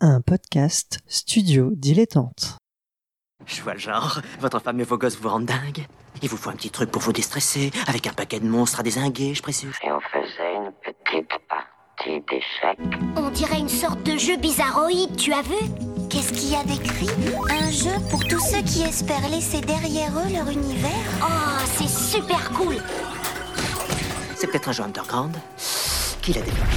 un podcast studio dilettante. Je vois le genre. Votre femme et vos gosses vous rendent dingue. Il vous faut un petit truc pour vous déstresser, avec un paquet de monstres à désinguer, je présume. Et on faisait une petite partie d'échecs. On dirait une sorte de jeu bizarroïde, tu as vu? Qu'est-ce qu'il y a d'écrit? Un jeu pour tous ceux qui espèrent laisser derrière eux leur univers? Oh, c'est super cool C'est peut-être un jeu underground qui l'a développé.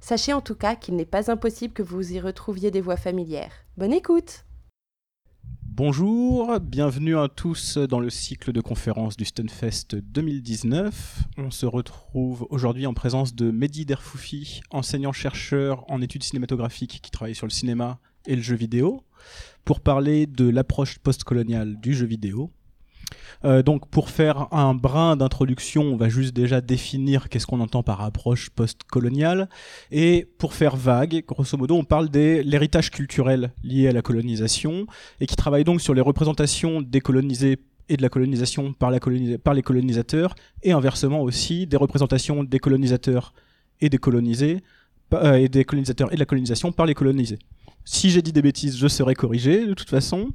Sachez en tout cas qu'il n'est pas impossible que vous y retrouviez des voix familières. Bonne écoute Bonjour, bienvenue à tous dans le cycle de conférences du Stunfest 2019. On se retrouve aujourd'hui en présence de Mehdi Derfoufi, enseignant-chercheur en études cinématographiques qui travaille sur le cinéma et le jeu vidéo, pour parler de l'approche postcoloniale du jeu vidéo. Euh, donc pour faire un brin d'introduction, on va juste déjà définir qu'est-ce qu'on entend par approche post-coloniale. Et pour faire vague, grosso modo, on parle de l'héritage culturel lié à la colonisation et qui travaille donc sur les représentations décolonisées et de la colonisation par, les colonisateurs et inversement aussi des représentations des colonisateurs et des colonisés euh, des colonisateurs et de la colonisation par les colonisés. Si j'ai dit des bêtises, je serai corrigé de toute façon.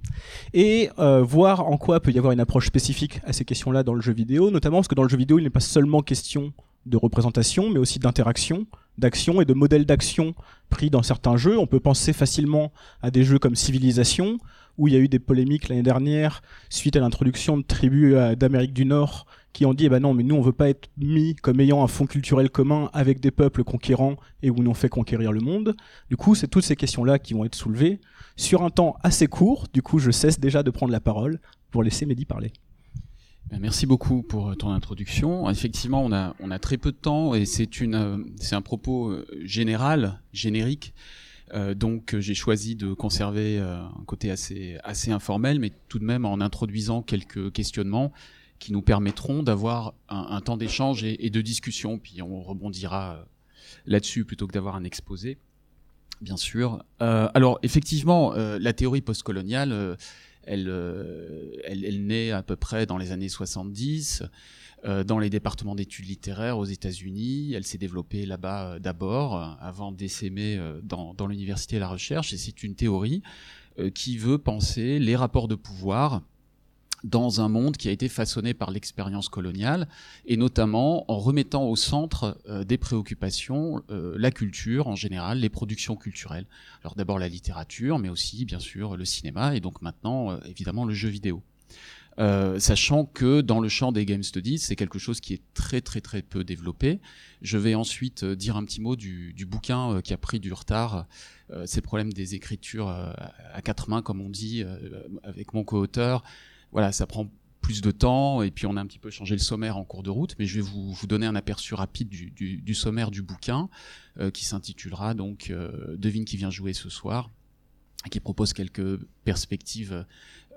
Et euh, voir en quoi peut y avoir une approche spécifique à ces questions-là dans le jeu vidéo, notamment parce que dans le jeu vidéo, il n'est pas seulement question de représentation, mais aussi d'interaction, d'action et de modèles d'action pris dans certains jeux. On peut penser facilement à des jeux comme Civilization, où il y a eu des polémiques l'année dernière suite à l'introduction de tribus euh, d'Amérique du Nord qui ont dit eh ben non mais nous on veut pas être mis comme ayant un fond culturel commun avec des peuples conquérants et où on fait conquérir le monde. Du coup, c'est toutes ces questions-là qui vont être soulevées sur un temps assez court. Du coup, je cesse déjà de prendre la parole pour laisser Mehdi parler. Ben, merci beaucoup pour euh, ton introduction. Effectivement, on a, on a très peu de temps et c'est euh, un propos général, générique. Euh, donc j'ai choisi de conserver un côté assez, assez informel, mais tout de même en introduisant quelques questionnements qui nous permettront d'avoir un, temps d'échange et, de discussion. Puis on rebondira euh, là-dessus plutôt que d'avoir un exposé, bien sûr. Euh, alors effectivement, euh, la théorie postcoloniale, elle, elle, naît à peu près dans les années 70 dans les départements d'études littéraires aux États-Unis. Elle s'est développée là-bas d'abord, avant d'essaimer dans, dans l'université et la recherche. Et c'est une théorie qui veut penser les rapports de pouvoir dans un monde qui a été façonné par l'expérience coloniale, et notamment en remettant au centre euh, des préoccupations euh, la culture en général, les productions culturelles. Alors d'abord la littérature, mais aussi bien sûr le cinéma, et donc maintenant euh, évidemment le jeu vidéo. sachant que dans le champ des game studies, c'est quelque chose qui est très très très peu développé. Je vais ensuite dire un petit mot du, du bouquin qui a pris du retard, ces problèmes des écritures à quatre mains, comme on dit, avec mon co-auteur, voilà, ça prend plus de temps et puis on a un petit peu changé le sommaire en cours de route, mais je vais vous, donner un aperçu rapide du, sommaire du bouquin euh, qui s'intitulera donc euh, Devine qui vient jouer ce soir et qui propose quelques perspectives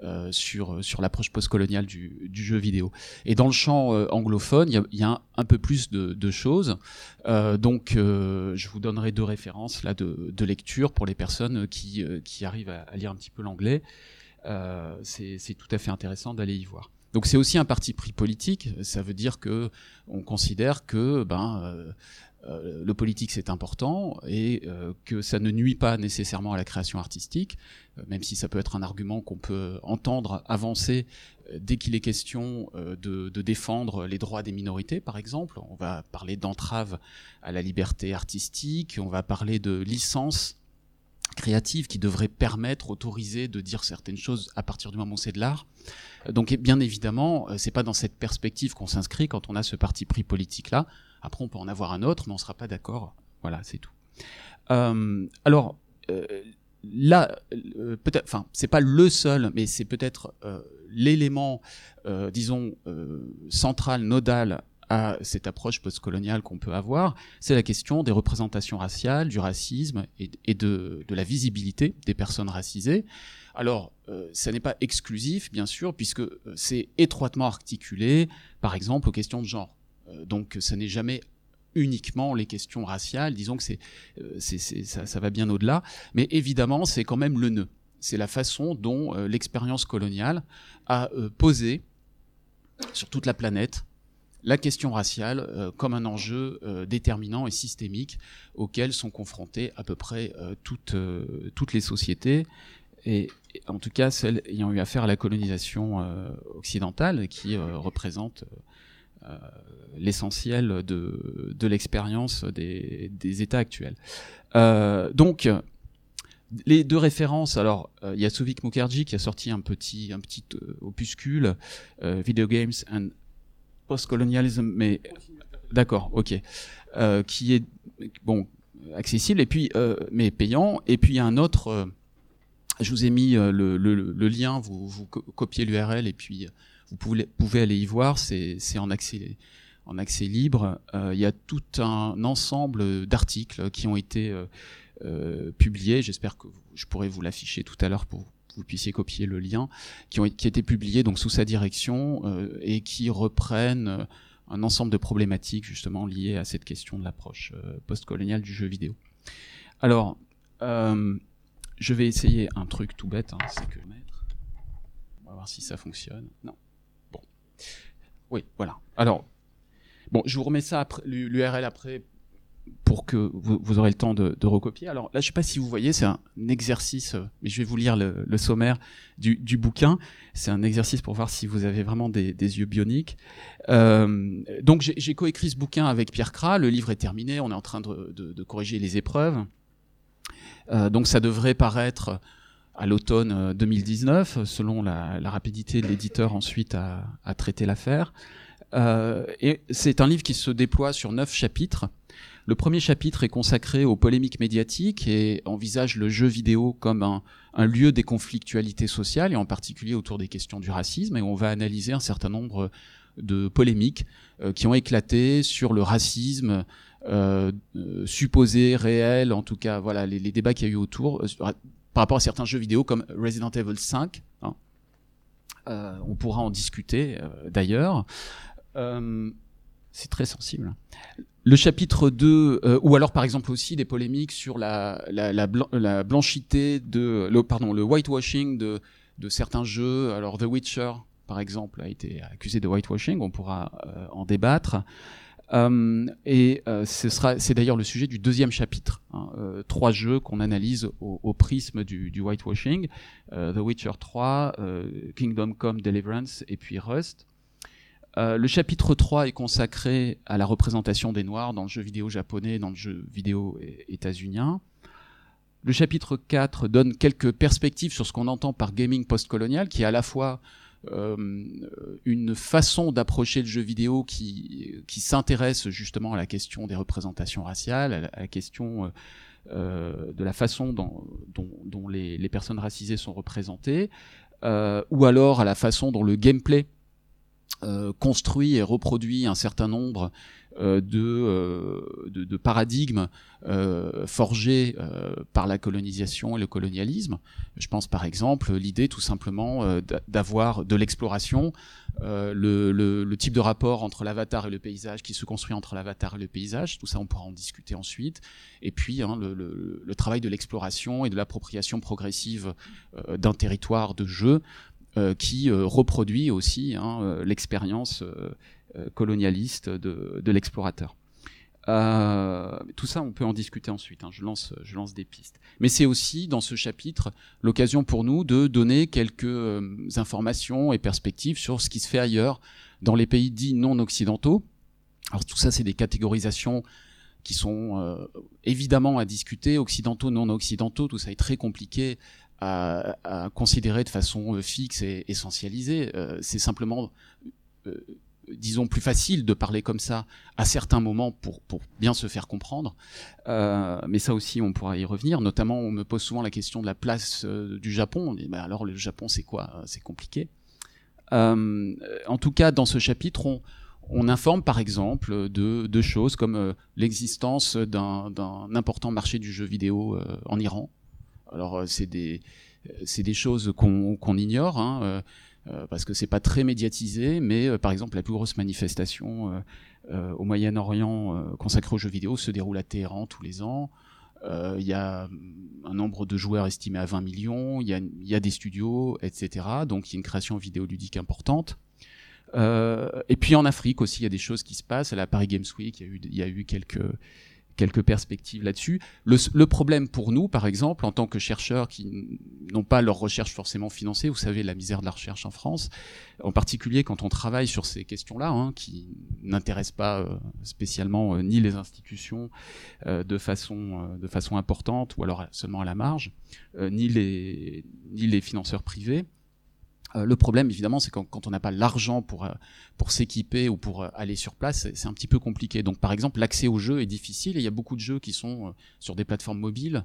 euh, sur, sur l'approche postcoloniale du, du jeu vidéo. Et dans le champ anglophone, il y a, un, peu plus de, de choses. Donc, je vous donnerai deux références là de, de lecture pour les personnes qui, qui arrivent à lire un petit peu l'anglais. Euh, c'est tout à fait intéressant d'aller y voir. Donc c'est aussi un parti pris politique. Ça veut dire que on considère que ben euh, euh, le politique c'est important et que ça ne nuit pas nécessairement à la création artistique, même si ça peut être un argument qu'on peut entendre avancer dès qu'il est question de, de, défendre les droits des minorités, par exemple. On va parler d'entrave à la liberté artistique, on va parler de licence créative qui devrait permettre, autoriser de dire certaines choses à partir du moment où c'est de l'art. Donc bien évidemment, c'est pas dans cette perspective qu'on s'inscrit quand on a ce parti pris politique là. Après, on peut en avoir un autre, mais on sera pas d'accord. Voilà, c'est tout. Euh, alors euh, là, euh, peut-être, enfin, c'est pas le seul, mais c'est peut-être euh, l'élément, euh, disons, central, nodal à cette approche postcoloniale qu'on peut avoir, c'est la question des représentations raciales, du racisme et, de, la visibilité des personnes racisées. Alors, euh, ça n'est pas exclusif, bien sûr, puisque c'est étroitement articulé, par exemple, aux questions de genre. Euh, donc, ça n'est jamais uniquement les questions raciales, disons que c'est, euh, ça, va bien au-delà, mais évidemment, c'est quand même le nœud. C'est la façon dont euh, l'expérience coloniale a euh, posé sur toute la planète la question raciale euh, comme un enjeu euh, déterminant et systémique auquel sont confrontées à peu près euh, toutes, les sociétés, et, en tout cas celles ayant eu affaire à la colonisation occidentale qui représente l'essentiel de, l'expérience des, États actuels. donc, les deux références, alors il y a Souvik Mukherjee qui a sorti un petit, un petit opuscule, Video Games and Postcolonialism, mais d'accord, ok, euh, qui est bon accessible et puis mais payant. Et puis il y a un autre, je vous ai mis le, le, le, lien, vous, vous copiez l'URL et puis vous pouvez, pouvez aller y voir, c'est en accès en accès libre. Il y a tout un ensemble d'articles qui ont été euh, publiés, j'espère que je pourrai vous l'afficher tout à l'heure pour que vous puissiez copier le lien, qui ont qui été publiés donc sous sa direction euh, et qui reprennent euh, un ensemble de problématiques justement liées à cette question de l'approche euh, postcoloniale du jeu vidéo. Alors, je vais essayer un truc tout bête, hein, c'est que on va voir si ça fonctionne. Non. Bon. Oui, voilà. Alors, bon, je vous remets ça l'URL après pour que vous, aurez le temps de, recopier. Alors là, je sais pas si vous voyez, c'est un exercice, euh, mais je vais vous lire le, sommaire du, bouquin. C'est un exercice pour voir si vous avez vraiment des, yeux bioniques. Euh, donc j'ai coécrit ce bouquin avec Pierre Kra. Le livre est terminé. On est en train de, corriger les épreuves. Euh, donc ça devrait paraître à l'automne 2019, selon la, rapidité de l'éditeur ensuite à, traiter l'affaire. Euh, et c'est un livre qui se déploie sur neuf chapitres. Le premier chapitre est consacré aux polémiques médiatiques et envisage le jeu vidéo comme un, lieu des conflictualités sociales et en particulier autour des questions du racisme. Et on va analyser un certain nombre de polémiques euh, qui ont éclaté sur le racisme euh, euh, supposé, réel, en tout cas, voilà, les, débats qu'il y a eu autour par rapport à certains jeux vidéo comme Resident Evil 5. Hein. On pourra en discuter d'ailleurs. c'est très sensible le chapitre 2, euh, ou alors par exemple aussi des polémiques sur la, la, la, blan la blanchité de, le, pardon, le whitewashing de, de certains jeux. Alors The Witcher, par exemple, a été accusé de whitewashing, on pourra euh, en débattre. Euh, et euh, ce sera, c'est d'ailleurs le sujet du deuxième chapitre. Hein, euh, trois jeux qu'on analyse au, au, prisme du, du whitewashing euh, The Witcher 3, Kingdom Come Deliverance et puis Rust. Euh, le chapitre 3 est consacré à la représentation des Noirs dans le jeu vidéo japonais dans le jeu vidéo états-unien. Le chapitre 4 donne quelques perspectives sur ce qu'on entend par gaming postcolonial, qui est à la fois euh, une façon d'approcher le jeu vidéo qui, s'intéresse justement à la question des représentations raciales, à la, question euh, de la façon dont, les, personnes racisées sont représentées, ou alors à la façon dont le gameplay euh, construit et reproduit un certain nombre euh, de, euh, de, de, paradigmes euh, forgés euh, par la colonisation et le colonialisme. Je pense par exemple l'idée tout simplement d'avoir de l'exploration, le, le, le, type de rapport entre l'avatar et le paysage qui se construit entre l'avatar et le paysage, tout ça on pourra en discuter ensuite, et puis hein, le, le, travail de l'exploration et de l'appropriation progressive d'un territoire de jeu qui euh, reproduit aussi hein, euh, l'expérience colonialiste de, l'explorateur. Euh, tout ça, on peut en discuter ensuite. Hein. Je lance, je lance des pistes. Mais c'est aussi dans ce chapitre l'occasion pour nous de donner quelques euh, informations et perspectives sur ce qui se fait ailleurs dans les pays dits non occidentaux. Alors tout ça, c'est des catégorisations qui sont évidemment à discuter, occidentaux, non occidentaux, tout ça est très compliqué à, considérer de façon fixe et essentialisée. c'est simplement disons, plus facile de parler comme ça à certains moments pour, pour bien se faire comprendre. Euh, mais ça aussi, on pourra y revenir. Notamment, on me pose souvent la question de la place euh, du Japon. On bah, alors, le Japon, c'est quoi? C'est compliqué. Euh, en tout cas, dans ce chapitre, on, on informe par exemple de, de choses comme euh, l'existence d'un important marché du jeu vidéo euh, en Iran. Alors, c'est des, des choses qu'on qu'on ignore. Hein, euh, parce que c'est pas très médiatisé, mais euh, par exemple la plus grosse manifestation euh, au Moyen-Orient consacrée aux jeux vidéo se déroule à Téhéran tous les ans. Il y a un nombre de joueurs estimé à 20 millions, il y, a, des studios, etc. Donc il y a une création vidéoludique importante. et puis en Afrique aussi, il y a des choses qui se passent. À la Paris Games Week, il y a eu, il y a eu quelques, quelques perspectives là-dessus. Le, problème pour nous, par exemple, en tant que chercheurs qui n'ont pas leur recherche forcément financée, vous savez la misère de la recherche en France, en particulier quand on travaille sur ces questions-là, hein, qui n'intéressent pas euh, spécialement euh, ni les institutions euh, de façon de façon importante ou alors seulement à la marge, ni les ni les financeurs privés. Euh, le problème, évidemment, c'est quand, quand on n'a pas l'argent pour, euh, pour s'équiper ou pour euh, aller sur place, c'est un petit peu compliqué. Donc, par exemple, l'accès aux jeux est difficile et il y a beaucoup de jeux qui sont sur des plateformes mobiles,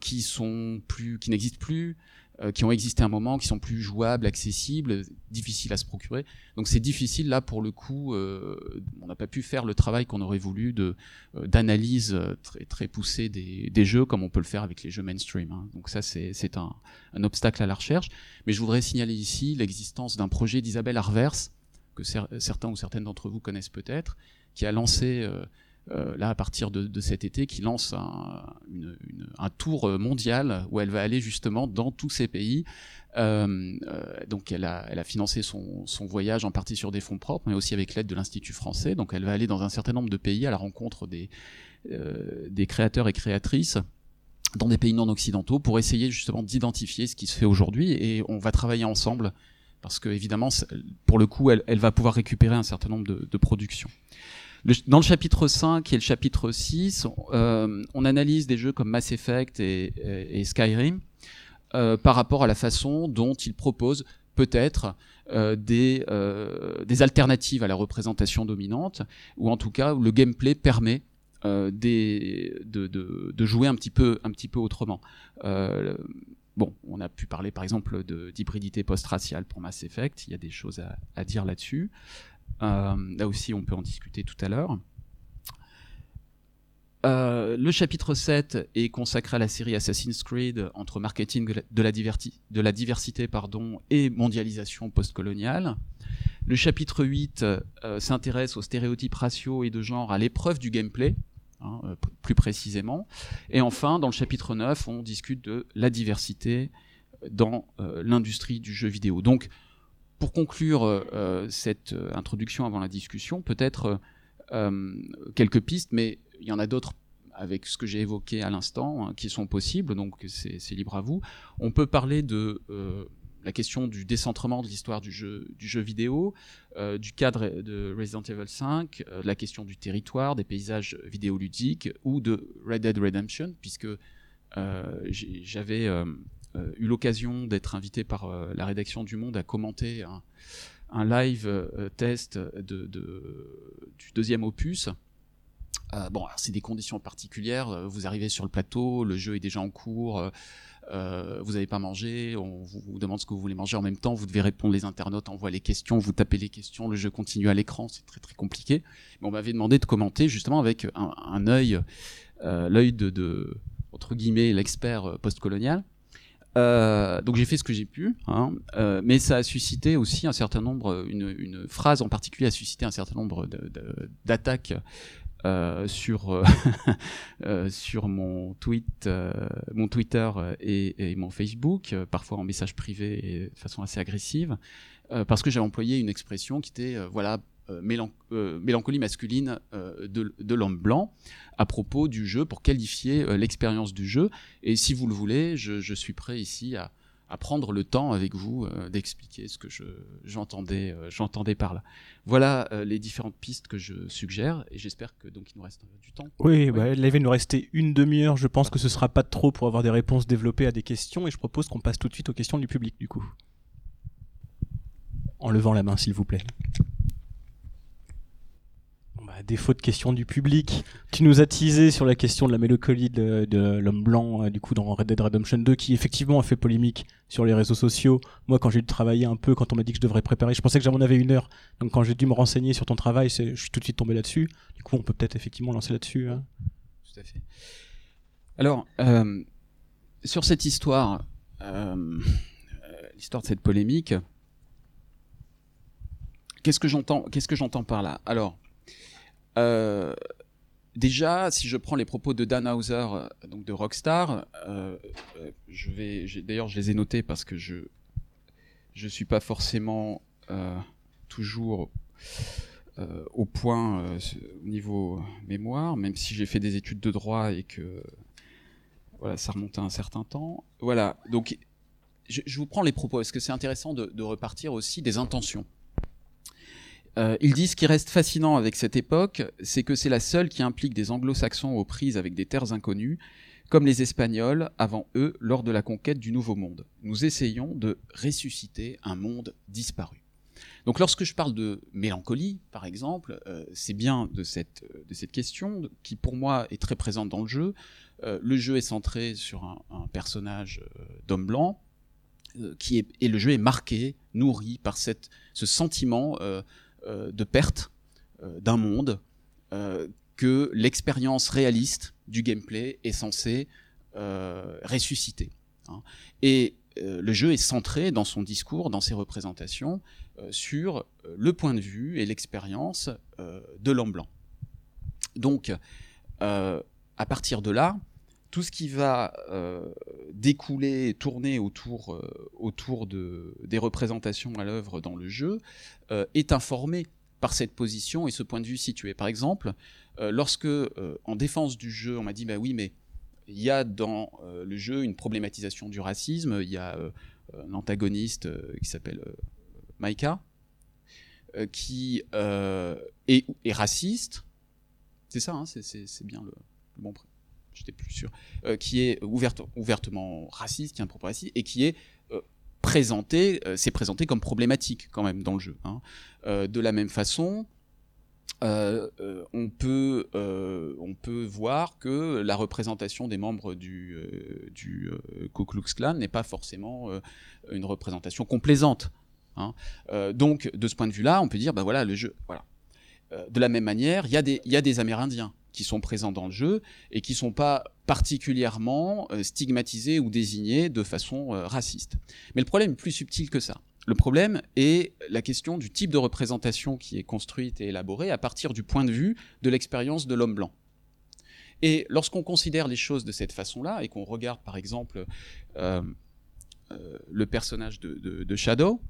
qui sont plus, qui n'existent plus, euh, qui ont existé un moment, qui sont plus jouables, accessibles, difficiles à se procurer. Donc c'est difficile là pour le coup. Euh, on n'a pas pu faire le travail qu'on aurait voulu de euh, d'analyse très très poussée des, des, jeux comme on peut le faire avec les jeux mainstream. Hein. Donc ça c'est c'est un, un obstacle à la recherche. Mais je voudrais signaler ici l'existence d'un projet d'Isabelle Arvers que certains ou certaines d'entre vous connaissent peut-être, qui a lancé euh, là à partir de, de, cet été qui lance un, une, une, un, tour mondial où elle va aller justement dans tous ces pays. Euh, euh, donc elle a, elle a financé son, son, voyage en partie sur des fonds propres, mais aussi avec l'aide de l'Institut français. Donc elle va aller dans un certain nombre de pays à la rencontre des, euh, des créateurs et créatrices dans des pays non occidentaux pour essayer justement d'identifier ce qui se fait aujourd'hui et on va travailler ensemble parce que évidemment pour le coup elle, elle va pouvoir récupérer un certain nombre de, de productions dans le chapitre 5 et le chapitre 6, euh, on analyse des jeux comme Mass Effect et, Skyrim euh, par rapport à la façon dont ils proposent peut-être euh, des, alternatives à la représentation dominante, ou en tout cas où le gameplay permet de, jouer un petit peu, autrement. Bon, on a pu parler par exemple d'hybridité post-raciale pour Mass Effect, il y a des choses à dire là-dessus. Euh, là aussi, on peut en discuter tout à l'heure. Euh, le chapitre 7 est consacré à la série Assassin's Creed entre marketing de la, diversité et mondialisation postcoloniale. Le chapitre 8 euh, s'intéresse aux stéréotypes raciaux et de genre à l'épreuve du gameplay, hein, plus précisément. Et enfin, dans le chapitre 9, on discute de la diversité dans l'industrie du jeu vidéo. Donc, pour conclure euh, euh, cette euh, introduction avant la discussion, peut-être quelques pistes, mais il y en a d'autres avec ce que j'ai évoqué à l'instant, hein, qui sont possibles, donc c'est libre à vous. On peut parler de la question du décentrement de l'histoire du jeu, du jeu vidéo, du cadre de Resident Evil 5, la question du territoire, des paysages vidéoludiques, ou de Red Dead Redemption, puisque j'avais eu l'occasion d'être invité par euh, la rédaction du Monde à commenter un, live euh, test du deuxième opus. bon, c'est des conditions particulières. Vous arrivez sur le plateau, le jeu est déjà en cours. vous n'avez pas mangé, on vous, demande ce que vous voulez manger en même temps, vous devez répondre, les internautes envoient les questions, vous tapez les questions, le jeu continue à l'écran, c'est très très compliqué. On m'avait demandé de commenter justement avec un, un œil, l'œil de, de, entre guillemets, l'expert postcolonial. Euh, donc j'ai fait ce que j'ai pu, hein, euh, mais ça a suscité aussi un certain nombre, une, une phrase en particulier a suscité un certain nombre d'attaques euh, sur euh, sur mon tweet, euh, mon Twitter et, et, mon Facebook, parfois en message privé et de façon assez agressive, parce que j'ai employé une expression qui était voilà euh, euh, mélancolie masculine euh, de, de l'homme blanc à propos du jeu pour qualifier l'expérience du jeu. Et si vous le voulez, je, je suis prêt ici à, à prendre le temps avec vous euh, d'expliquer ce que je, j'entendais, euh, j'entendais par là. Voilà euh, les différentes pistes que je suggère et j'espère que donc il nous reste du temps. Oui, bah, là, il va nous rester une demi-heure. Je pense que ce sera pas trop pour avoir des réponses développées à des questions et je propose qu'on passe tout de suite aux questions du public du coup. En levant la main, s'il vous plaît. Défaut de questions du public, tu nous as teasé sur la question de la mélancolie de, l'homme blanc, euh, du coup, dans Red Dead Redemption 2, qui effectivement a fait polémique sur les réseaux sociaux. Moi, quand j'ai dû travailler un peu, quand on m'a dit que je devrais préparer, je pensais que j'en avais une heure. Donc, quand j'ai dû me renseigner sur ton travail, je suis tout de suite tombé là-dessus. Du coup, on peut peut-être effectivement lancer là-dessus. hein. Tout à fait. Alors, euh, sur cette histoire, euh, l'histoire de cette polémique, qu'est-ce que j'entends Qu'est-ce que j'entends par là? Alors, euh, déjà, si je prends les propos de Dan Hauser, euh, donc de Rockstar, euh, je vais, d'ailleurs, je les ai notés parce que je je suis pas forcément toujours au point au niveau mémoire, même si j'ai fait des études de droit et que voilà, ça remonte à un certain temps. Voilà, donc je, vous prends les propos parce que c'est intéressant de repartir aussi des intentions? Euh, ils disent ce qui reste fascinant avec cette époque, c'est que c'est la seule qui implique des anglo-saxons aux prises avec des terres inconnues, comme les Espagnols avant eux lors de la conquête du Nouveau Monde. Nous essayons de ressusciter un monde disparu. Donc lorsque je parle de mélancolie, par exemple, euh, c'est bien de cette, de cette question qui pour moi est très présente dans le jeu. Euh, le jeu est centré sur un, un personnage euh, d'homme blanc, euh, qui est, et le jeu est marqué, nourri par cette, ce sentiment euh, de perte euh, d'un monde euh, que l'expérience réaliste du gameplay est censée euh, ressusciter. hein. Et euh, le jeu est centré dans son discours, dans ses représentations, euh, sur euh, le point de vue et l'expérience euh, de l'homme blanc. Donc, euh, à partir de là, tout ce qui va euh, découler, tourner autour, euh, des représentations à l'œuvre dans le jeu euh, est informé par cette position et ce point de vue situé. Par exemple, lorsque, en défense du jeu, on m'a dit, bah oui, mais il y a dans le jeu une problématisation du racisme, il y a un antagoniste qui s'appelle Maika, qui est, raciste, c'est ça, hein, c'est- bien le, bon pré- euh, qui est ouverte- ouvertement raciste, qui a un propos raciste, et qui est euh, présenté, euh, c'est présenté comme problématique quand même dans le jeu. hein. Euh, de la même façon, euh, euh, on, peut, euh, on peut voir que la représentation des membres du, euh, du euh, Ku Klux Klan n'est pas forcément euh, une représentation complaisante. hein. Euh, donc, de ce point de vue-là, on peut dire, bah voilà, le jeu, voilà. Euh, de la même manière, il y a des Amérindiens qui sont présents dans le jeu et qui sont pas particulièrement euh, stigmatisés ou désignés de façon euh, raciste. Mais le problème est plus subtil que ça. Le problème est la question du type de représentation qui est construite et élaborée à partir du point de vue de l'expérience de l'homme blanc. Et lorsqu'on considère les choses de cette façon-là et qu'on regarde par exemple euh, le personnage de, Shadow,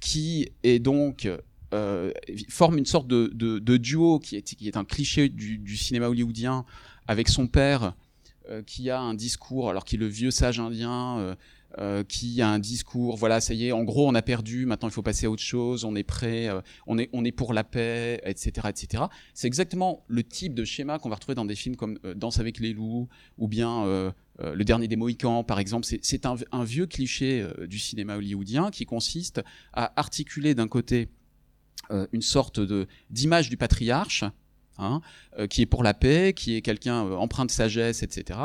qui est donc euh, forme une sorte de, duo qui est, un cliché du, cinéma hollywoodien avec son père euh, qui a un discours, alors qu'il est le vieux sage indien, euh, euh, qui a un discours, voilà, ça y est, en gros, on a perdu, maintenant il faut passer à autre chose, on est prêt, on, est, on est pour la paix, etc. etc. C'est exactement le type de schéma qu'on va retrouver dans des films comme Danse avec les loups, ou bien Le Dernier des Mohicans, par exemple. C'est- un, vieux cliché du cinéma hollywoodien qui consiste à articuler d'un côté une sorte de d'image du patriarche, hein, euh, qui est pour la paix, qui est quelqu'un euh, empreint de sagesse, etc.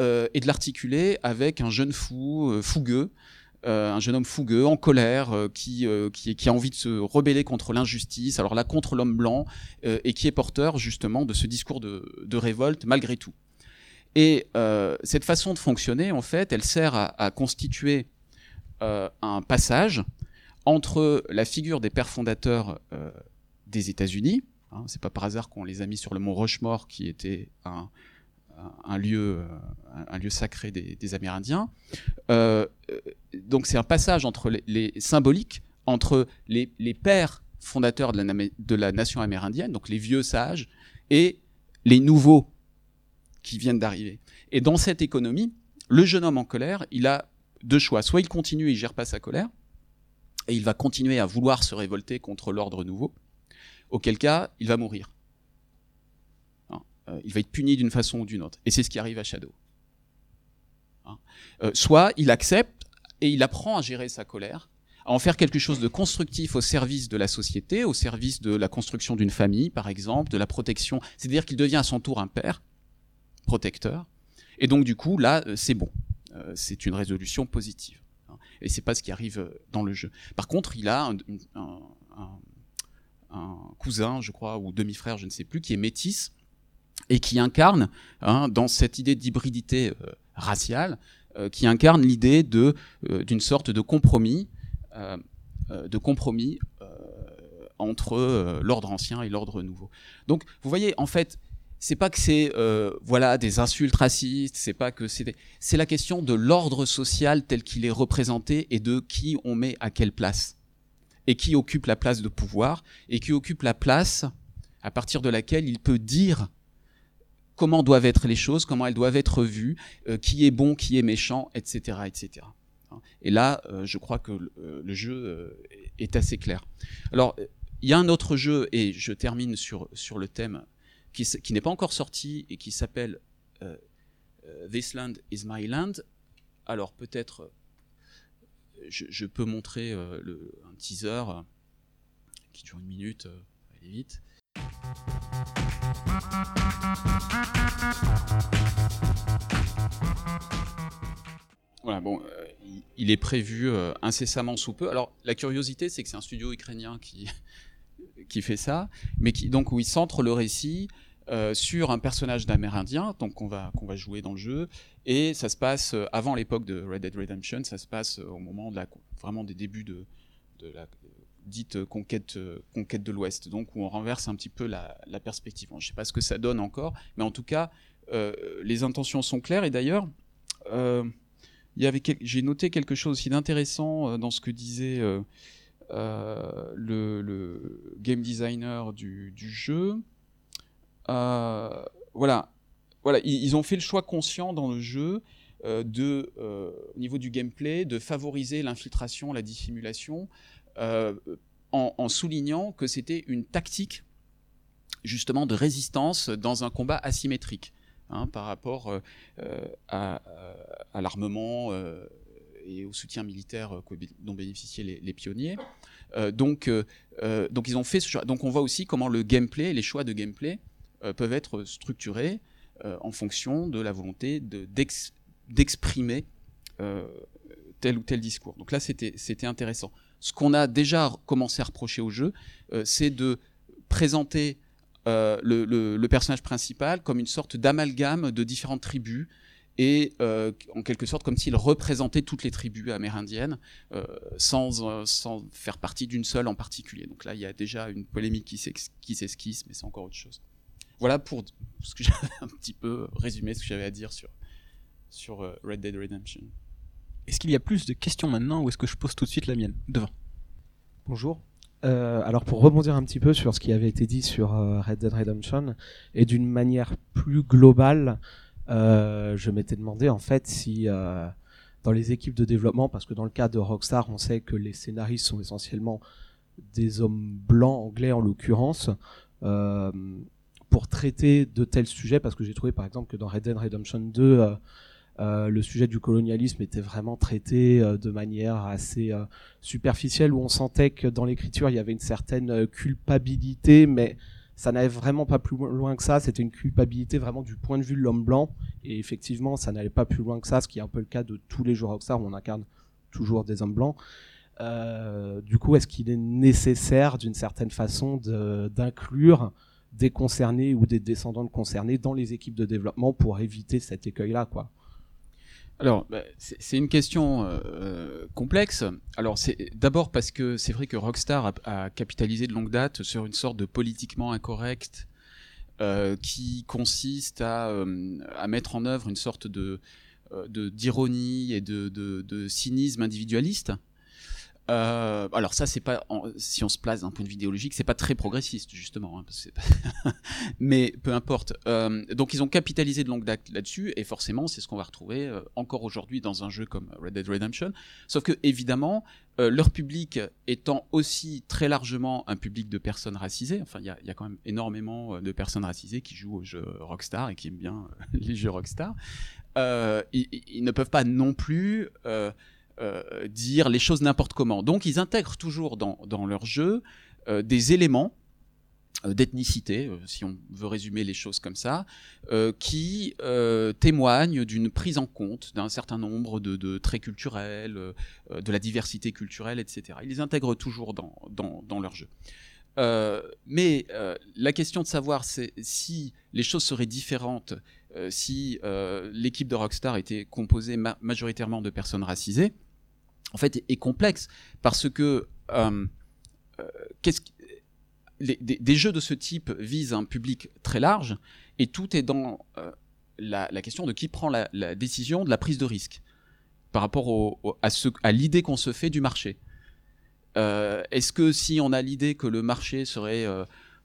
euh, et de l'articuler avec un jeune fou euh, fougueux, euh, un jeune homme fougueux, en colère, euh, qui, euh, qui, a envie de se rebeller contre l'injustice, alors là contre l'homme blanc, euh, et qui est porteur justement de ce discours de, de révolte malgré tout. Et euh, cette façon de fonctionner, en fait, elle sert à, constituer euh, un passage entre la figure des pères fondateurs euh, des États-Unis, hein, c'est pas par hasard qu'on les a mis sur le mont Rushmore, qui était euh, un, lieu sacré des, Amérindiens. Euh, donc c'est un passage entre les, symboliques entre les, pères fondateurs de la, de la nation amérindienne, donc les vieux sages, et les nouveaux qui viennent d'arriver. Et dans cette économie, le jeune homme en colère, il a deux choix. Soit il continue et il gère pas sa colère, et il va continuer à vouloir se révolter contre l'ordre nouveau, auquel cas il va mourir. Hein, euh, il va être puni d'une façon ou d'une autre. Et c'est ce qui arrive à Shadow. Hein. Euh, soit il accepte et il apprend à gérer sa colère, à en faire quelque chose de constructif au service de la société, au service de la construction d'une famille, par exemple, de la protection. C'est-à-dire qu'il devient à son tour un père, protecteur. Et donc, du coup, là, euh, c'est bon. C'est une résolution positive. Hein. Et c'est pas ce qui arrive euh, dans le jeu. Par contre, il a un, cousin, je crois, ou demi-frère, je ne sais plus, qui est métis et qui incarne, hein, dans cette idée d'hybridité euh, raciale, euh, qui incarne l'idée de d'une sorte de compromis, de compromis entre l'ordre ancien et l'ordre nouveau. Donc, vous voyez, en fait, c'est pas que c'est euh, voilà des insultes racistes, c'est pas que c'est des- c'est la question de l'ordre social tel qu'il est représenté et de qui on met à quelle place et qui occupe la place de pouvoir et qui occupe la place à partir de laquelle il peut dire comment doivent être les choses, comment elles doivent être vues, euh, qui est bon, qui est méchant, etc., etc. Et là, euh, je crois que le, euh, jeu euh, est assez clair. Alors, il y a un autre jeu, et je termine sur, sur le thème, qui, n'est pas encore sorti et qui s'appelle euh, euh, This Land is My Land. Alors, peut-être, euh, je, peux montrer un teaser qui dure une minute, allez vite. Voilà, bon, il- est prévu incessamment sous peu. Alors, la curiosité, c'est que c'est un studio ukrainien qui, qui fait ça, mais qui, donc, où il centre le récit euh, sur un personnage d'Amérindien, donc qu'on va, qu'on va jouer dans le jeu, et ça se passe euh, avant l'époque de Red Dead Redemption, ça se passe euh, au moment de la, vraiment des débuts de, de la dite conquête, conquête de l'Ouest, donc où on renverse un petit peu la, la perspective. Je ne sais pas ce que ça donne encore, mais en tout cas, les intentions sont claires, et d'ailleurs, euh, j'ai noté quelque chose aussi d'intéressant dans ce que disait le, le game designer du, jeu. Euh, voilà, voilà, ils, ont fait le choix conscient dans le jeu euh, de, euh, au niveau du gameplay, de favoriser l'infiltration, la dissimulation, euh, en, soulignant que c'était une tactique justement de résistance dans un combat asymétrique. hein, par rapport euh, euh, à, l'armement euh, et au soutien militaire euh, dont bénéficiaient les, pionniers. Euh, donc, euh, donc ils ont fait. Donc on voit aussi comment le gameplay, les choix de gameplay peuvent être structurés en fonction de la volonté de- d'ex- d'exprimer tel ou tel discours. Donc là, c'était intéressant. Ce qu'on a déjà commencé à reprocher au jeu, c'est de présenter le personnage principal comme une sorte d'amalgame de différentes tribus et euh, en quelque sorte comme s'il représentait toutes les tribus amérindiennes euh, sans, euh, sans faire partie d'une seule en particulier. Donc là, il y a déjà une polémique qui s'esquisse, mais c'est encore autre chose. Voilà pour ce que j'avais un petit peu résumé ce que j'avais à dire sur, sur euh, Red Dead Redemption. Est-ce qu'il y a plus de questions maintenant ou est-ce que je pose tout de suite la mienne? Devant. Bonjour. Euh, alors pour rebondir un petit peu sur ce qui avait été dit sur euh, Red Dead Redemption et d'une manière plus globale, euh, je m'étais demandé en fait si euh, dans les équipes de développement, parce que dans le cas de Rockstar, on sait que les scénaristes sont essentiellement des hommes blancs anglais en l'occurrence, euh, pour traiter de tels sujets, parce que j'ai trouvé par exemple que dans Red Dead Redemption 2, euh, euh, le sujet du colonialisme était vraiment traité euh, de manière assez euh, superficielle où on sentait que dans l'écriture il y avait une certaine euh, culpabilité, mais ça n'allait vraiment pas plus loin que ça. C'était une culpabilité vraiment du point de vue de l'homme blanc, et effectivement ça n'allait pas plus loin que ça, ce qui est un peu le cas de tous les jeux Rockstar où on incarne toujours des hommes blancs. Euh, du coup, est-ce qu'il est nécessaire d'une certaine façon d'inclure des concernés ou des descendants de concernés dans les équipes de développement pour éviter cet écueil-là, quoi? Alors, bah, c'est une question euh, complexe. Alors, c'est d'abord parce que c'est vrai que Rockstar a, capitalisé de longue date sur une sorte de politiquement incorrect euh, qui consiste à, euh, mettre en œuvre une sorte de euh, d'ironie et de cynisme individualiste. Euh, alors ça, c'est pas en- si on se place d'un point de vue idéologique, c'est pas très progressiste justement. hein, parce que pas- Mais peu importe. Euh, donc ils ont capitalisé de longue date là-dessus et forcément, c'est ce qu'on va retrouver euh, encore aujourd'hui dans un jeu comme Red Dead Redemption. Sauf que évidemment, euh, leur public étant aussi très largement un public de personnes racisées. Enfin, il y a, quand même énormément euh, de personnes racisées qui jouent aux jeux Rockstar et qui aiment bien les jeux Rockstar. Ils ne peuvent pas non plus euh, dire les choses n'importe comment. Donc ils intègrent toujours dans, leur jeu euh, des éléments euh, d'ethnicité, si on veut résumer les choses comme ça, qui témoignent d'une prise en compte d'un certain nombre de, traits culturels, de la diversité culturelle, etc. Ils les intègrent toujours dans, leur jeu. Mais la question de savoir si les choses seraient différentes si l'équipe de Rockstar était composée ma- majoritairement de personnes racisées, en fait, est, complexe parce que euh, euh, des, jeux de ce type visent un public très large et tout est dans euh, la, question de qui prend la, décision de la prise de risque par rapport à, l'idée qu'on se fait du marché. Est-ce que si on a l'idée que le marché serait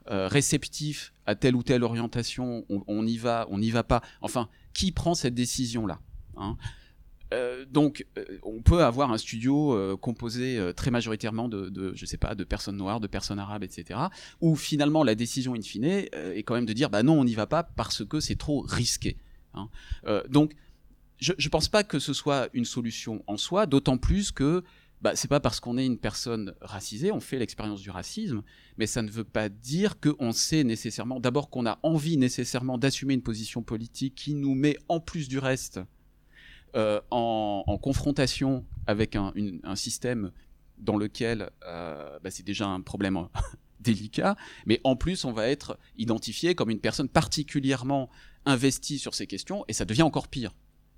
réceptif à telle ou telle orientation, on, on y va, on n'y va pas? Enfin, qui prend cette décision-là hein? Euh, donc, euh, on peut avoir un studio euh, composé très majoritairement de, sais pas, de personnes noires, de personnes arabes, etc. Où finalement la décision in fine est quand même de dire, bah non, on n'y va pas parce que c'est trop risqué. hein. Donc, je, je pense pas que ce soit une solution en soi, d'autant plus que bah, c'est pas parce qu'on est une personne racisée, on fait l'expérience du racisme, mais ça ne veut pas dire qu'on sait nécessairement, d'abord qu'on a envie nécessairement d'assumer une position politique qui nous met en plus du reste euh, en, confrontation avec un, système dans lequel euh, bah, c'est déjà un problème délicat, mais en plus on va être identifié comme une personne particulièrement investie sur ces questions, et ça devient encore pire.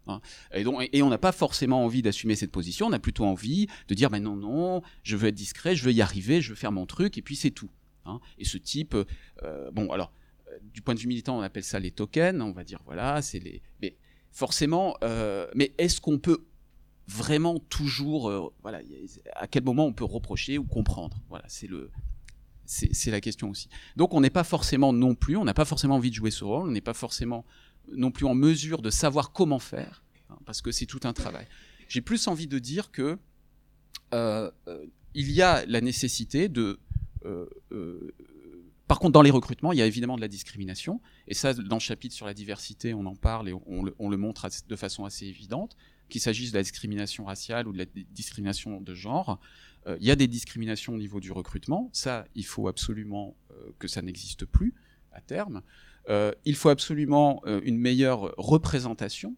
hein. Et, on n'a pas forcément envie d'assumer cette position, on a plutôt envie de dire, ben non, non, je veux être discret, je veux y arriver, je veux faire mon truc, et puis c'est tout. hein. Et ce type, euh, bon, alors, du point de vue militant, on appelle ça les tokens, on va dire, voilà, c'est les... forcément, euh, mais est-ce qu'on peut vraiment toujours, euh, voilà, à quel moment on peut reprocher ou comprendre? Voilà, c'est le, c'est la question aussi. Donc on n'est pas forcément non plus, on n'a pas forcément envie de jouer ce rôle, on n'est pas forcément non plus en mesure de savoir comment faire, hein, parce que c'est tout un travail. J'ai plus envie de dire que euh, il y a la nécessité de par contre, dans les recrutements, il y a évidemment de la discrimination. Et ça, dans le chapitre sur la diversité, on en parle et on, le, on le montre de façon assez évidente, qu'il s'agisse de la discrimination raciale ou de la di- discrimination de genre. Euh, il y a des discriminations au niveau du recrutement. Ça, il faut absolument euh, que ça n'existe plus à terme. Euh, il faut absolument une meilleure représentation.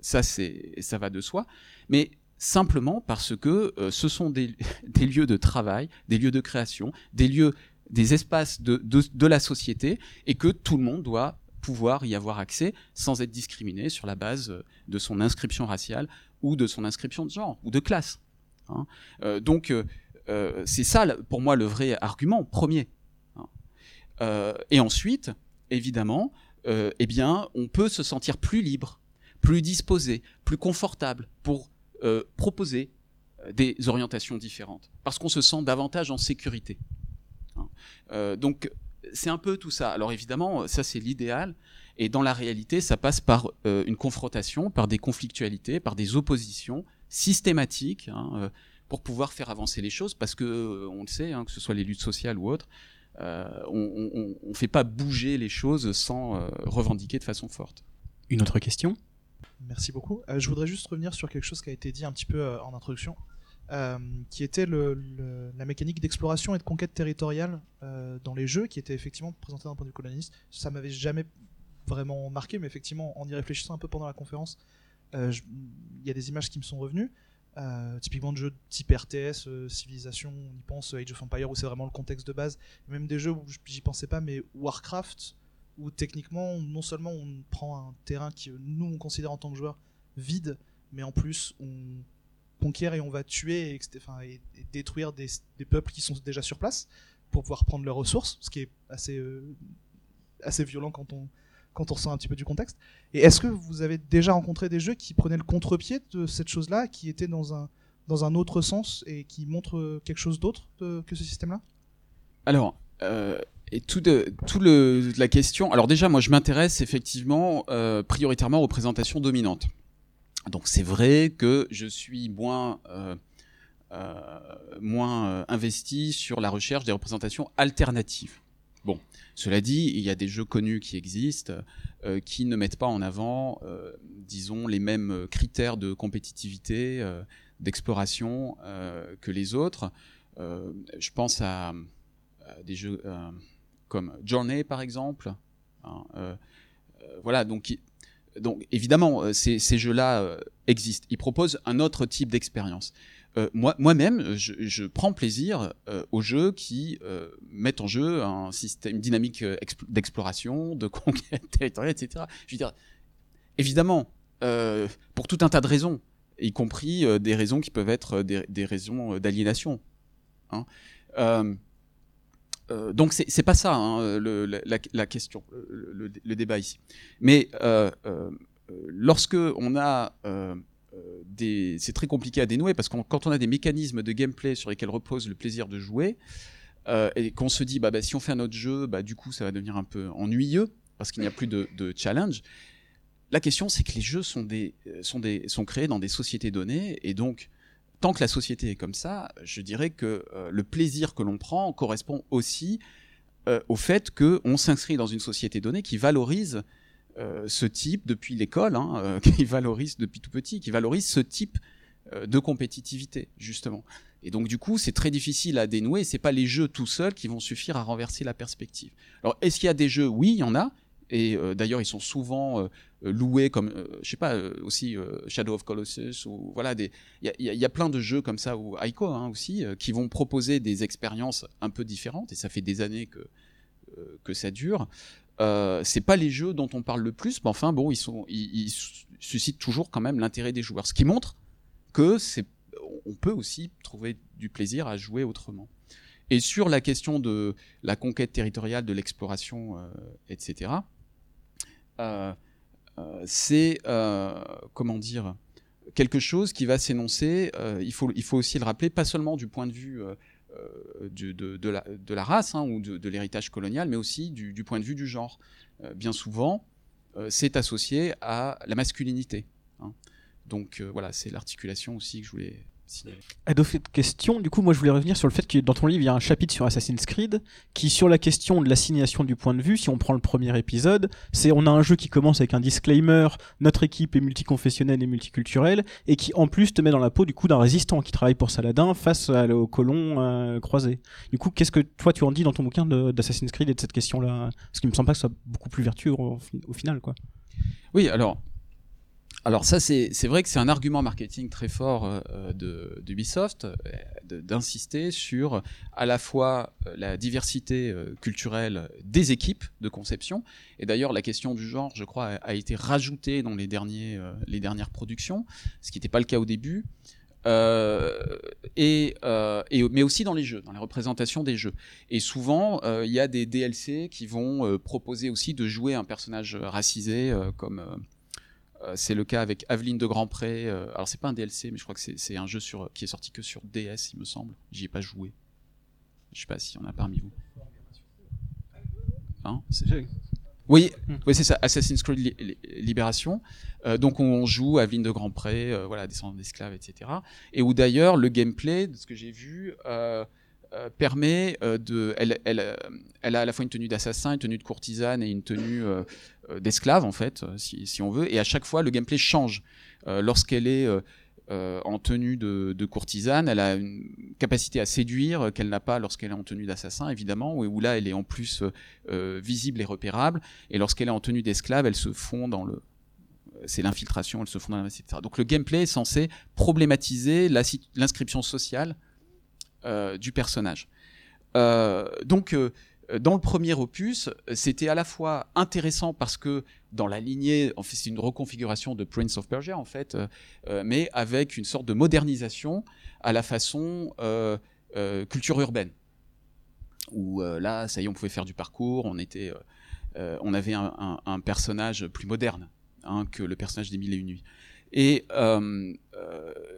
Ça, ça va de soi. Mais simplement parce que ce sont des lieux de travail, des lieux de création, des lieux des espaces de, la société et que tout le monde doit pouvoir y avoir accès sans être discriminé sur la base euh, de son inscription raciale ou de son inscription de genre ou de classe. hein. Euh, donc euh, c'est ça pour moi le vrai argument premier. hein. Et ensuite, évidemment, eh on peut se sentir plus libre, plus disposé, plus confortable pour proposer des orientations différentes, parce qu'on se sent davantage en sécurité. Hein. Euh, donc, c'est un peu tout ça. Alors évidemment, ça c'est l'idéal, et dans la réalité, ça passe par euh, une confrontation, par des conflictualités, par des oppositions systématiques, hein, euh, pour pouvoir faire avancer les choses, parce que euh, on le sait, hein, que ce soit les luttes sociales ou autres, euh, on ne fait pas bouger les choses sans euh, revendiquer de façon forte. Une autre question? Merci beaucoup. Euh, je voudrais juste revenir sur quelque chose qui a été dit un petit peu euh, en introduction, euh, qui était la mécanique d'exploration et de conquête territoriale euh, dans les jeux, qui était effectivement présentée d'un point de vue colonialiste. Ça m'avait jamais vraiment marqué, mais effectivement, en y réfléchissant un peu pendant la conférence, euh, il y a des images qui me sont revenues. Typiquement de jeux type RTS, Civilisation, on y pense, Age of Empire, où c'est vraiment le contexte de base. Même des jeux où j'y pensais pas, mais Warcraft, où techniquement, non seulement on prend un terrain que nous on considère en tant que joueur vide, mais en plus on conquiert et on va tuer et, détruire des, peuples qui sont déjà sur place pour pouvoir prendre leurs ressources, ce qui est assez, euh, assez violent quand on, quand on ressent un petit peu du contexte. Et est-ce que vous avez déjà rencontré des jeux qui prenaient le contre-pied de cette chose-là, qui étaient dans un, dans un autre sens et qui montre quelque chose d'autre que ce système-là? Alors, euh, et tout, le, la question. Alors déjà, moi, je m'intéresse effectivement euh, prioritairement aux représentations dominantes. Donc c'est vrai que je suis moins euh, euh, moins euh, investi sur la recherche des représentations alternatives. Bon, cela dit, il y a des jeux connus qui existent qui ne mettent pas en avant, disons, les mêmes critères de compétitivité, d'exploration que les autres. je pense à, à des jeux comme Journey, par exemple. Hein, voilà, donc donc évidemment, ces, ces jeux-là euh, existent. Ils proposent un autre type d'expérience. Euh, moi, moi-même, je, prends plaisir euh, aux jeux qui euh, mettent en jeu un système, une dynamique d'exploration, de conquête territoriale, etc. Je veux dire, évidemment, pour tout un tas de raisons, y compris des raisons qui peuvent être des, des raisons d'aliénation. Hein. Euh, donc c'est pas ça hein, le, la, question, le, débat ici. Mais euh, euh, lorsque on a des, c'est très compliqué à dénouer parce que quand on a des mécanismes de gameplay sur lesquels repose le plaisir de jouer et qu'on se dit bah, bah, si on fait un autre jeu, bah du coup ça va devenir un peu ennuyeux parce qu'il n'y a plus de, de challenge. La question, c'est que les jeux sont, des, sont, des, sont créés dans des sociétés données, et donc tant que la société est comme ça, je dirais que euh, le plaisir que l'on prend correspond aussi euh, au fait qu'on s'inscrit dans une société donnée qui valorise euh, ce type depuis l'école, hein, qui valorise depuis tout petit, qui valorise ce type de compétitivité justement. Et donc du coup, c'est très difficile à dénouer. C'est pas les jeux tout seuls qui vont suffire à renverser la perspective. Alors, est-ce qu'il y a des jeux? Oui, il y en a. Et d'ailleurs, ils sont souvent euh, loué comme euh, je sais pas euh, aussi Shadow of Colossus ou voilà des il y a, plein de jeux comme ça ou Aiko hein, aussi qui vont proposer des expériences un peu différentes. Et ça fait des années que que ça dure. Euh, c'est pas les jeux dont on parle le plus mais enfin bon ils sont ils, suscitent toujours quand même l'intérêt des joueurs. Ce qui montre que c'est on peut aussi trouver du plaisir à jouer autrement. Et sur la question de la conquête territoriale de l'exploration euh, etc euh, euh, c'est euh, comment dire quelque chose qui va s'énoncer. Euh, il faut il faut aussi le rappeler, pas seulement du point de vue de, la, race hein, ou de, l'héritage colonial, mais aussi du, du, point de vue du genre. bien souvent, c'est associé à la masculinité. Hein. Donc voilà, c'est l'articulation aussi que je voulais à de question, du coup, moi je voulais revenir sur le fait que dans ton livre il y a un chapitre sur Assassin's Creed qui, sur la question de l'assignation du point de vue, si on prend le premier épisode, c'est on a un jeu qui commence avec un disclaimer, notre équipe est multiconfessionnelle et multiculturelle, et qui en plus te met dans la peau du coup d'un résistant qui travaille pour Saladin face à, aux colons euh, croisés. Du coup, qu'est-ce que toi tu en dis dans ton bouquin d'Assassin's Creed et de cette question-là? Parce qu'il me semble pas que ce soit beaucoup plus vertueux au, au final, quoi. Oui, alors alors ça, c'est vrai que c'est un argument marketing très fort euh, d'Ubisoft euh, d'insister sur à la fois euh, la diversité euh, culturelle des équipes de conception, et d'ailleurs la question du genre, je crois, a, été rajoutée dans les, derniers, euh, les dernières productions, ce qui n'était pas le cas au début. Euh, et, euh, mais aussi dans les jeux, dans les représentations des jeux. Et souvent, euh, il y a des DLC qui vont proposer aussi de jouer un personnage racisé, comme euh, c'est le cas avec Aveline de Grandpré. Euh, alors c'est pas un DLC, mais je crois que c'est un jeu sur, qui est sorti que sur DS, il me semble. J'y ai pas joué. Je sais pas s'il y en a parmi vous. Hein oui, hmm. oui c'est ça, Assassin's Creed Li Libération. Euh, donc on joue Aveline de Grandpré, euh, voilà, descendant d'esclaves, etc. Et où d'ailleurs le gameplay, de ce que j'ai vu, euh, euh, permet euh, de, elle, elle, euh, elle, a à la fois une tenue d'assassin, une tenue de courtisane et une tenue d'esclave en fait, si, si, on veut. Et à chaque fois, le gameplay change. Lorsqu'elle est en tenue de, courtisane, elle a une capacité à séduire qu'elle n'a pas lorsqu'elle est en tenue d'assassin, évidemment, où là, elle est en plus visible et repérable. Et lorsqu'elle est en tenue d'esclave, elle se fond dans le, c'est l'infiltration, elle se fond dans la. Donc le gameplay est censé problématiser l'inscription sociale euh, du personnage. Euh, donc, euh, dans le premier opus, c'était à la fois intéressant parce que dans la lignée, c'est une reconfiguration de Prince of Persia en fait, euh, mais avec une sorte de modernisation à la façon euh, euh, culture urbaine. Où là, ça y est, on pouvait faire du parcours, on était, on avait un, personnage plus moderne hein, que le personnage des Mille et Une Nuits. Et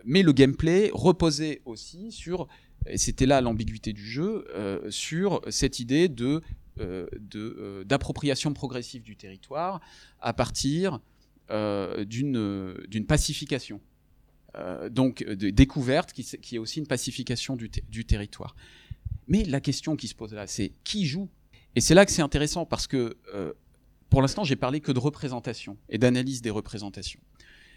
mais le gameplay reposait aussi sur, et c'était là l'ambiguïté du jeu, euh, sur cette idée de euh, euh, d'appropriation progressive du territoire à partir d'une, d'une pacification. Donc de découverte qui, est aussi une pacification du, du territoire. Mais la question qui se pose là, c'est qui joue? Et c'est là que c'est intéressant parce que pour l'instant, j'ai parlé que de représentation et d'analyse des représentations.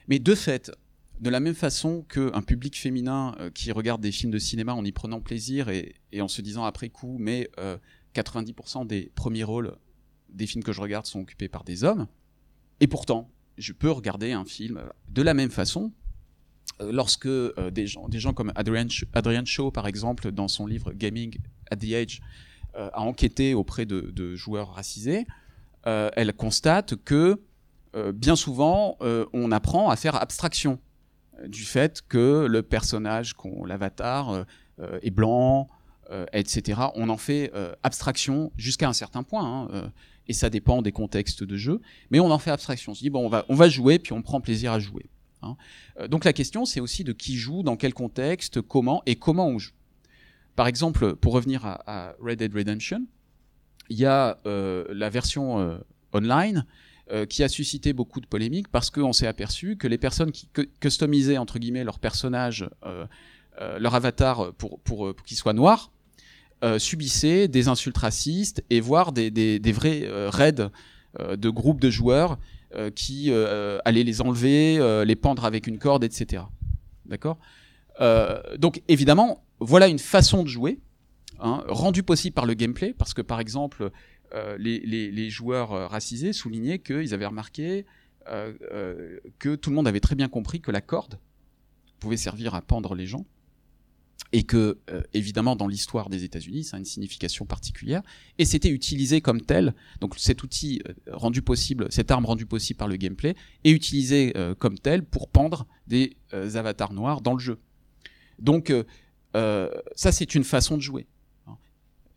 Mais de fait, de la même façon qu'un public féminin euh, qui regarde des films de cinéma en y prenant plaisir et, en se disant après coup, mais euh, 90% des premiers rôles des films que je regarde sont occupés par des hommes, et pourtant, je peux regarder un film euh, de la même façon euh, lorsque euh, des, gens, des gens comme Adrian, Sh- Adrian Shaw, par exemple, dans son livre Gaming at the Age, euh, a enquêté auprès de, joueurs racisés, euh, elle constate que euh, bien souvent, euh, on apprend à faire abstraction. euh, du fait que le personnage, qu'on l'avatar, euh, euh, est blanc, euh, etc. On en fait euh, abstraction jusqu'à un certain point, hein, euh, et ça dépend des contextes de jeu, mais on en fait abstraction. On se dit, bon, on va, jouer, puis on prend plaisir à jouer. hein. Euh, donc la question, c'est aussi de qui joue, dans quel contexte, comment, et comment on joue. Par exemple, pour revenir à, Red Dead Redemption, il y a euh, la version euh, online euh, qui a suscité beaucoup de polémiques parce qu'on s'est aperçu que les personnes qui cu- customisaient entre guillemets leur personnage, euh, euh, leur avatar pour, qu'il soit noir, subissaient des insultes racistes et voire des, vrais raids de groupes de joueurs qui allaient les enlever, les pendre avec une corde, etc. D'accord? Donc évidemment, voilà une façon de jouer hein, rendue possible par le gameplay, parce que par exemple, les, les- joueurs euh, racisés soulignaient qu'ils avaient remarqué euh, euh, que tout le monde avait très bien compris que la corde pouvait servir à pendre les gens et que, euh, évidemment, dans l'histoire des États-Unis, ça a une signification particulière, et c'était utilisé comme tel. Donc cet outil euh, rendu possible, cette arme rendue possible par le gameplay, est utilisé euh, comme tel pour pendre des euh, avatars noirs dans le jeu. Donc euh, euh, ça, c'est une façon de jouer. hein.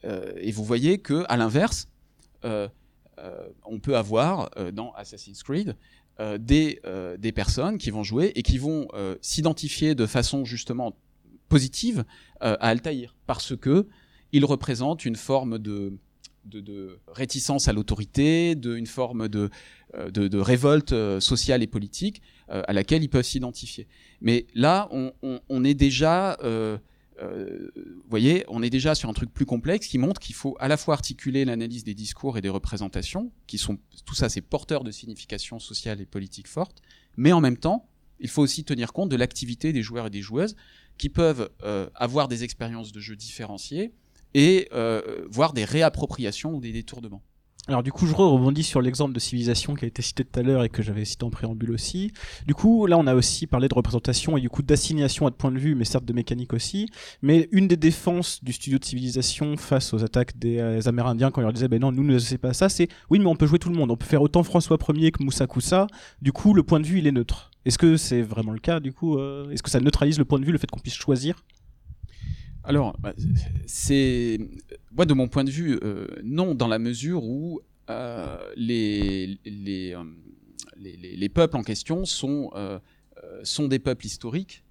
Euh, et vous voyez que, à l'inverse, euh, euh, on peut avoir euh, dans Assassin's Creed euh, des, euh, des personnes qui vont jouer et qui vont euh, s'identifier de façon justement positive euh, à Altaïr parce que il représente une forme de, de, réticence à l'autorité, de, une forme de, euh, de, révolte euh, sociale et politique euh, à laquelle ils peuvent s'identifier. Mais là, on, est déjà, euh, euh, vous voyez, on est déjà sur un truc plus complexe qui montre qu'il faut à la fois articuler l'analyse des discours et des représentations, qui sont tout ça, c'est porteur de signification sociale et politique forte, mais en même temps, il faut aussi tenir compte de l'activité des joueurs et des joueuses qui peuvent euh, avoir des expériences de jeu différenciées et euh, voir des réappropriations ou des détournements. Alors du coup, je rebondis sur l'exemple de civilisation qui a été cité tout à l'heure et que j'avais cité en préambule aussi. Du coup, là, on a aussi parlé de représentation et du coup d'assignation à de point de vue, mais certes de mécanique aussi. Mais une des défenses du studio de civilisation face aux attaques des euh, Amérindiens quand ils leur disaient, ben non, nous ne sais pas ça, c'est oui, mais on peut jouer tout le monde. On peut faire autant François Ier que Moussa Koussa. Du coup, le point de vue, il est neutre. Est-ce que c'est vraiment le cas Du coup, euh, est-ce que ça neutralise le point de vue, le fait qu'on puisse choisir Alors, bah, c'est moi de mon point de vue, euh, non, dans la mesure où euh, euh, les, les- les peuples en question sont, sont des peuples historiques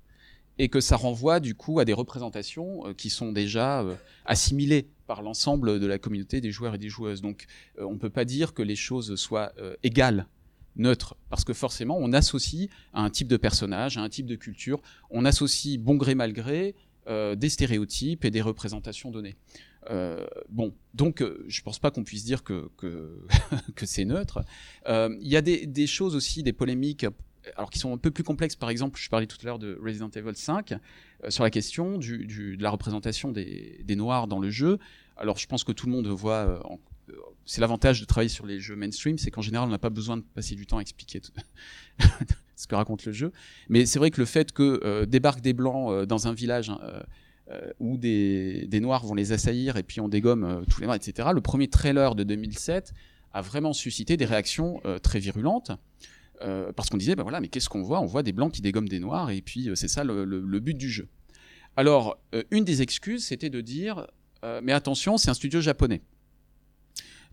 et que ça renvoie du coup à des représentations qui sont déjà assimilées par l'ensemble de la communauté des joueurs et des joueuses. Donc, on ne peut pas dire que les choses soient égales neutres, parce que forcément, on associe à un type de personnage, à un type de culture, on associe bon gré mal gré euh, des stéréotypes et des représentations données. Euh, bon, donc euh, je pense pas qu'on puisse dire que, c'est neutre. Euh, Il y a des, choses aussi, des polémiques, alors qui sont un peu plus complexes. Par exemple, je parlais tout à l'heure de Resident Evil 5 euh, sur la question de la représentation des, noirs dans le jeu. Alors, je pense que tout le monde voit. c'est l'avantage de travailler sur les jeux mainstream, c'est qu'en général, on n'a pas besoin de passer du temps à expliquer tout- ce que raconte le jeu. Mais c'est vrai que le fait que euh, débarquent des blancs euh, dans un village hein, euh, où des, des noirs vont les assaillir et puis on dégomme tous les noirs, etc. Le premier trailer de 2007 a vraiment suscité des réactions très virulentes. parce qu'on disait, ben voilà, mais qu'est-ce qu'on voit? On voit des blancs qui dégomment des noirs, et puis c'est ça le, but du jeu. Alors, une des excuses, c'était de dire, mais attention, c'est un studio japonais.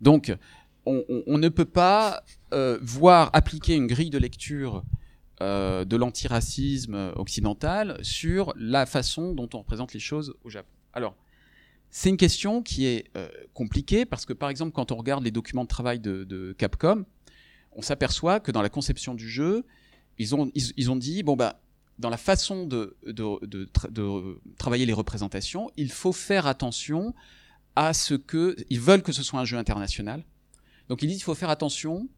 Donc, on, ne peut pas voir appliquer une grille de lecture euh, de l'antiracisme occidental sur la façon dont on représente les choses au Japon. Alors, c'est une question qui est euh, compliquée parce que, par exemple, quand on regarde les documents de travail de, Capcom, on s'aperçoit que dans la conception du jeu, ils ont, ils, ont dit bon bah dans la façon de, de, de, tra- de travailler les représentations, il faut faire attention à ce que ils veulent que ce soit un jeu international. Donc ils disent il faut faire attention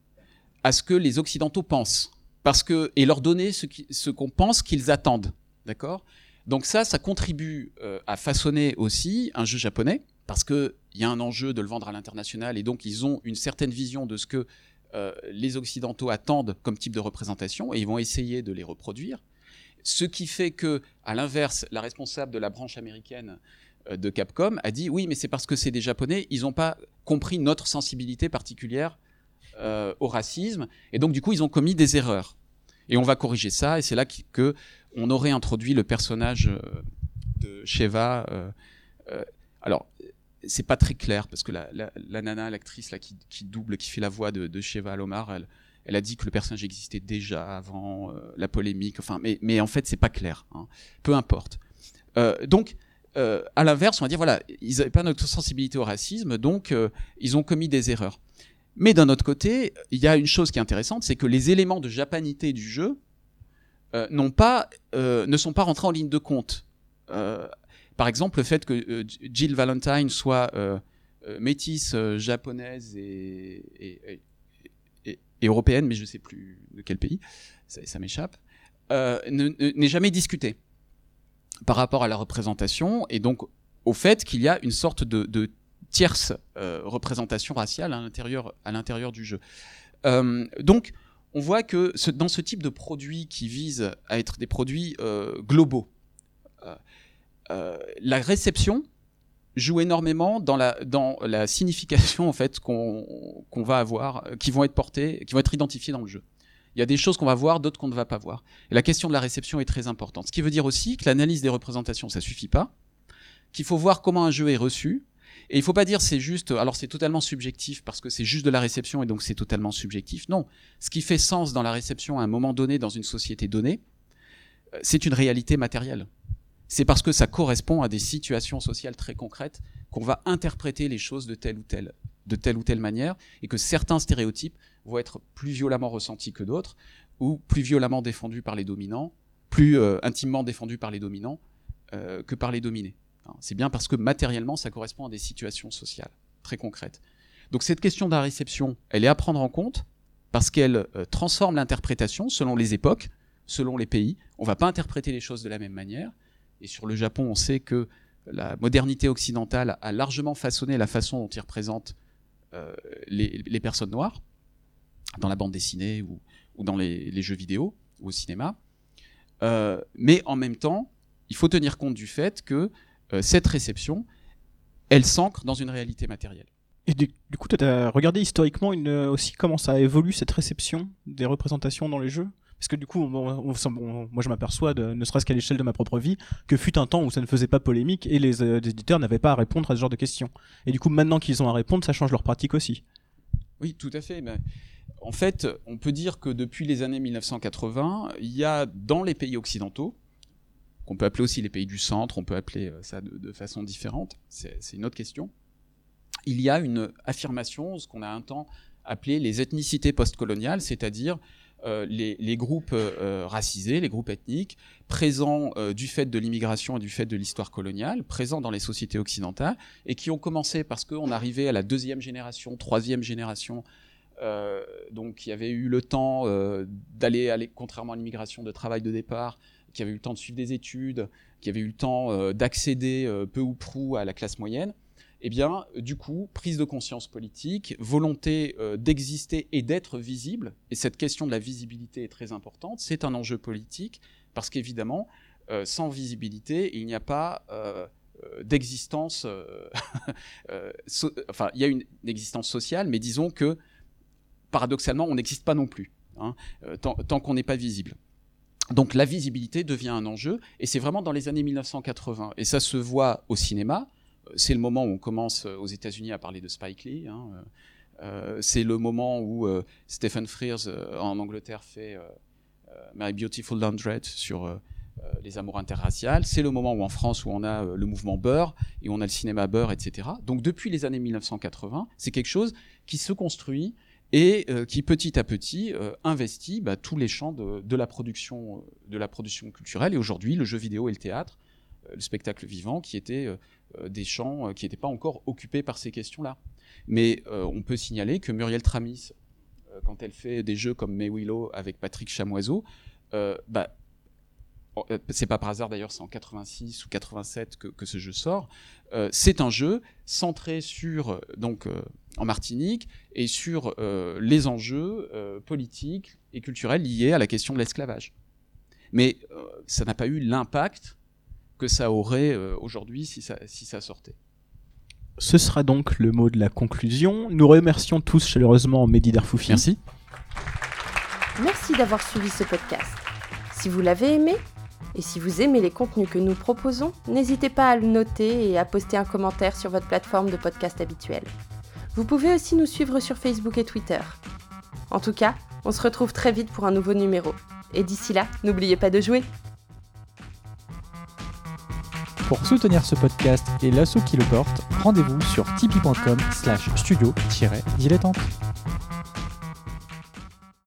à ce que les occidentaux pensent parce que et leur donner ce qu'on pense qu'ils attendent, d'accord? Donc ça ça contribue euh, à façonner aussi un jeu japonais parce que il y a un enjeu de le vendre à l'international et donc ils ont une certaine vision de ce que euh, les occidentaux attendent comme type de représentation et ils vont essayer de les reproduire. Ce qui fait que, à l'inverse, la responsable de la branche américaine euh, de Capcom a dit oui, mais c'est parce que c'est des Japonais, ils n'ont pas compris notre sensibilité particulière euh, au racisme, et donc du coup ils ont commis des erreurs. Et on va corriger ça, et c'est là qu- que on aurait introduit le personnage euh, de Sheva. euh, euh, alors c'est pas très clair parce que la, nana, l'actrice là qui, double, qui fait la voix de, de Sheva Alomar, elle, a dit que le personnage existait déjà avant la polémique. Enfin, mais, mais en fait, c'est pas clair. hein. Peu importe. Donc, à l'inverse, on va dire voilà, ils n'avaient pas notre sensibilité au racisme, donc ils ont commis des erreurs. Mais d'un autre côté, il y a une chose qui est intéressante, c'est que les éléments de japanité du jeu euh, pas, euh, ne sont pas rentrés en ligne de compte. Euh, par exemple, le fait que euh, Jill Valentine soit euh, euh, métisse japonaise et, et- et- européenne, mais je ne sais plus de quel pays, ça, ça m'échappe, ne- ne- n'est jamais discuté par rapport à la représentation et donc au fait qu'il y a une sorte de, de tierce euh, représentation raciale à l'intérieur du jeu. Euh, donc on voit que dans ce type de produits qui visent à être des produits euh, globaux, la réception joue énormément dans la, signification en fait qu'on va avoir, qui vont être portées, qui vont être identifiées dans le jeu. Il y a des choses qu'on va voir, d'autres qu'on ne va pas voir. Et la question de la réception est très importante. Ce qui veut dire aussi que l'analyse des représentations, ça suffit pas, qu'il faut voir comment un jeu est reçu. Et il faut pas dire c'est juste, alors c'est totalement subjectif parce que c'est juste de la réception et donc c'est totalement subjectif. Non, ce qui fait sens dans la réception à un moment donné dans une société donnée, euh, c'est une réalité matérielle. C'est parce que ça correspond à des situations sociales très concrètes qu'on va interpréter les choses de telle ou telle, manière, et que certains stéréotypes vont être plus violemment ressentis que d'autres, ou plus violemment défendus par les dominants, plus euh, intimement défendus par les dominants euh, que par les dominés. Hein, C'est bien parce que matériellement, ça correspond à des situations sociales très concrètes. Donc cette question de la réception, elle est à prendre en compte parce qu'elle euh, transforme l'interprétation selon les époques, selon les pays. On va pas interpréter les choses de la même manière. Et sur le Japon, on sait que la modernité occidentale a largement façonné la façon dont il représente euh, les, personnes noires dans la bande dessinée ou, dans les, les jeux vidéo ou au cinéma. Euh, mais en même temps, il faut tenir compte du fait que euh, cette réception, elle s'ancre dans une réalité matérielle. Et du, du coup, tu as regardé historiquement une, euh, aussi comment ça évolue cette réception des représentations dans les jeux? Parce que du coup, on- on- on- moi je m'aperçois, ne serait-ce qu'à l'échelle de ma propre vie, que fut un temps où ça ne faisait pas polémique et les, euh, les éditeurs n'avaient pas à répondre à ce genre de questions. Et du coup, maintenant qu'ils ont à répondre, ça change leur pratique aussi. Oui, tout à fait. mais en fait, on peut dire que depuis les années 1980, il y a dans les pays occidentaux, qu'on peut appeler aussi les pays du centre, on peut appeler euh, ça de, façon différente, c'est une autre question, il y a une affirmation, ce qu'on a un temps appelé les ethnicités postcoloniales, c'est-à-dire euh, les, groupes euh, racisés, les groupes ethniques, présents du fait de l'immigration et du fait de l'histoire coloniale, présents dans les sociétés occidentales, et qui ont commencé parce qu'on arrivait à la deuxième génération, troisième génération, donc qui avait eu le temps d'aller, aller, contrairement à l'immigration, de travail de départ, qui avait eu le temps de suivre des études, qui avait eu le temps euh, d'accéder euh, peu ou prou à la classe moyenne, eh bien, du coup, prise de conscience politique, volonté euh, d'exister et d'être visible, et cette question de la visibilité est très importante, c'est un enjeu politique, parce qu'évidemment, sans visibilité, il n'y a pas d'existence, enfin, il y a une existence sociale, mais disons que, paradoxalement, on n'existe pas non plus, hein, tant qu'on n'est pas visible. Donc la visibilité devient un enjeu, et c'est vraiment dans les années 1980, et ça se voit au cinéma, c'est le moment où on commence euh, aux États-Unis à parler de Spike Lee. hein, euh, euh, c'est le moment où euh, Stephen Frears euh, en Angleterre fait euh, My Beautiful Laundrette sur les amours interraciales. C'est le moment où en France où on a le mouvement Beurre et on a le cinéma Beurre, etc. Donc depuis les années 1980, c'est quelque chose qui se construit et qui petit à petit investit bah, tous les champs de, de, la production, culturelle. Et aujourd'hui, le jeu vidéo et le théâtre, le spectacle vivant, qui étaient des champs qui n'étaient pas encore occupés par ces questions-là. Mais on peut signaler que Muriel Tramis, quand elle fait des jeux comme May Willow avec Patrick Chamoiseau, bah, c'est pas par hasard d'ailleurs, c'est en 86 ou 87 que, que ce jeu sort. Euh, c'est un jeu centré sur donc euh, en Martinique et sur euh, les enjeux politiques et culturels liés à la question de l'esclavage. Mais ça n'a pas eu l'impact que ça aurait aujourd'hui si ça, si ça sortait. Ce sera donc le mot de la conclusion. Nous remercions tous chaleureusement Mehdi Darfoufi. Merci. Merci d'avoir suivi ce podcast. Si vous l'avez aimé, et si vous aimez les contenus que nous proposons, n'hésitez pas à le noter et à poster un commentaire sur votre plateforme de podcast habituelle. Vous pouvez aussi nous suivre sur Facebook et Twitter. En tout cas, on se retrouve très vite pour un nouveau numéro. Et d'ici là, n'oubliez pas de jouer. Pour soutenir ce podcast et l'assaut qui le porte, rendez-vous sur tipeee.com slash studio-dilettante.